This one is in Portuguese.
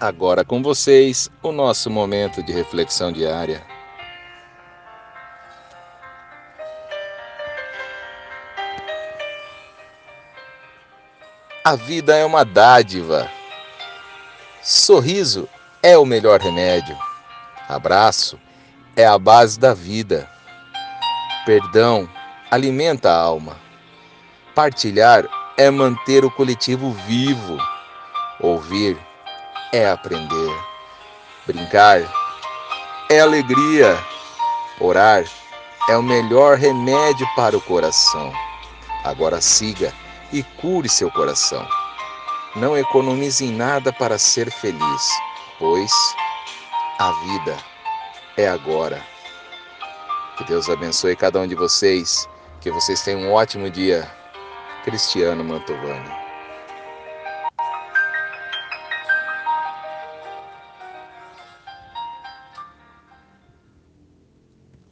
Agora com vocês, o nosso momento de reflexão diária. A vida é uma dádiva. Sorriso é o melhor remédio. Abraço é a base da vida. Perdão alimenta a alma. Partilhar é manter o coletivo vivo. Ouvir é aprender. Brincar é alegria. Orar é o melhor remédio para o coração. Agora siga e cure seu coração. Não economize em nada para ser feliz, pois a vida é agora. Que Deus abençoe cada um de vocês, que vocês tenham um ótimo dia. Cristiano Mantovani.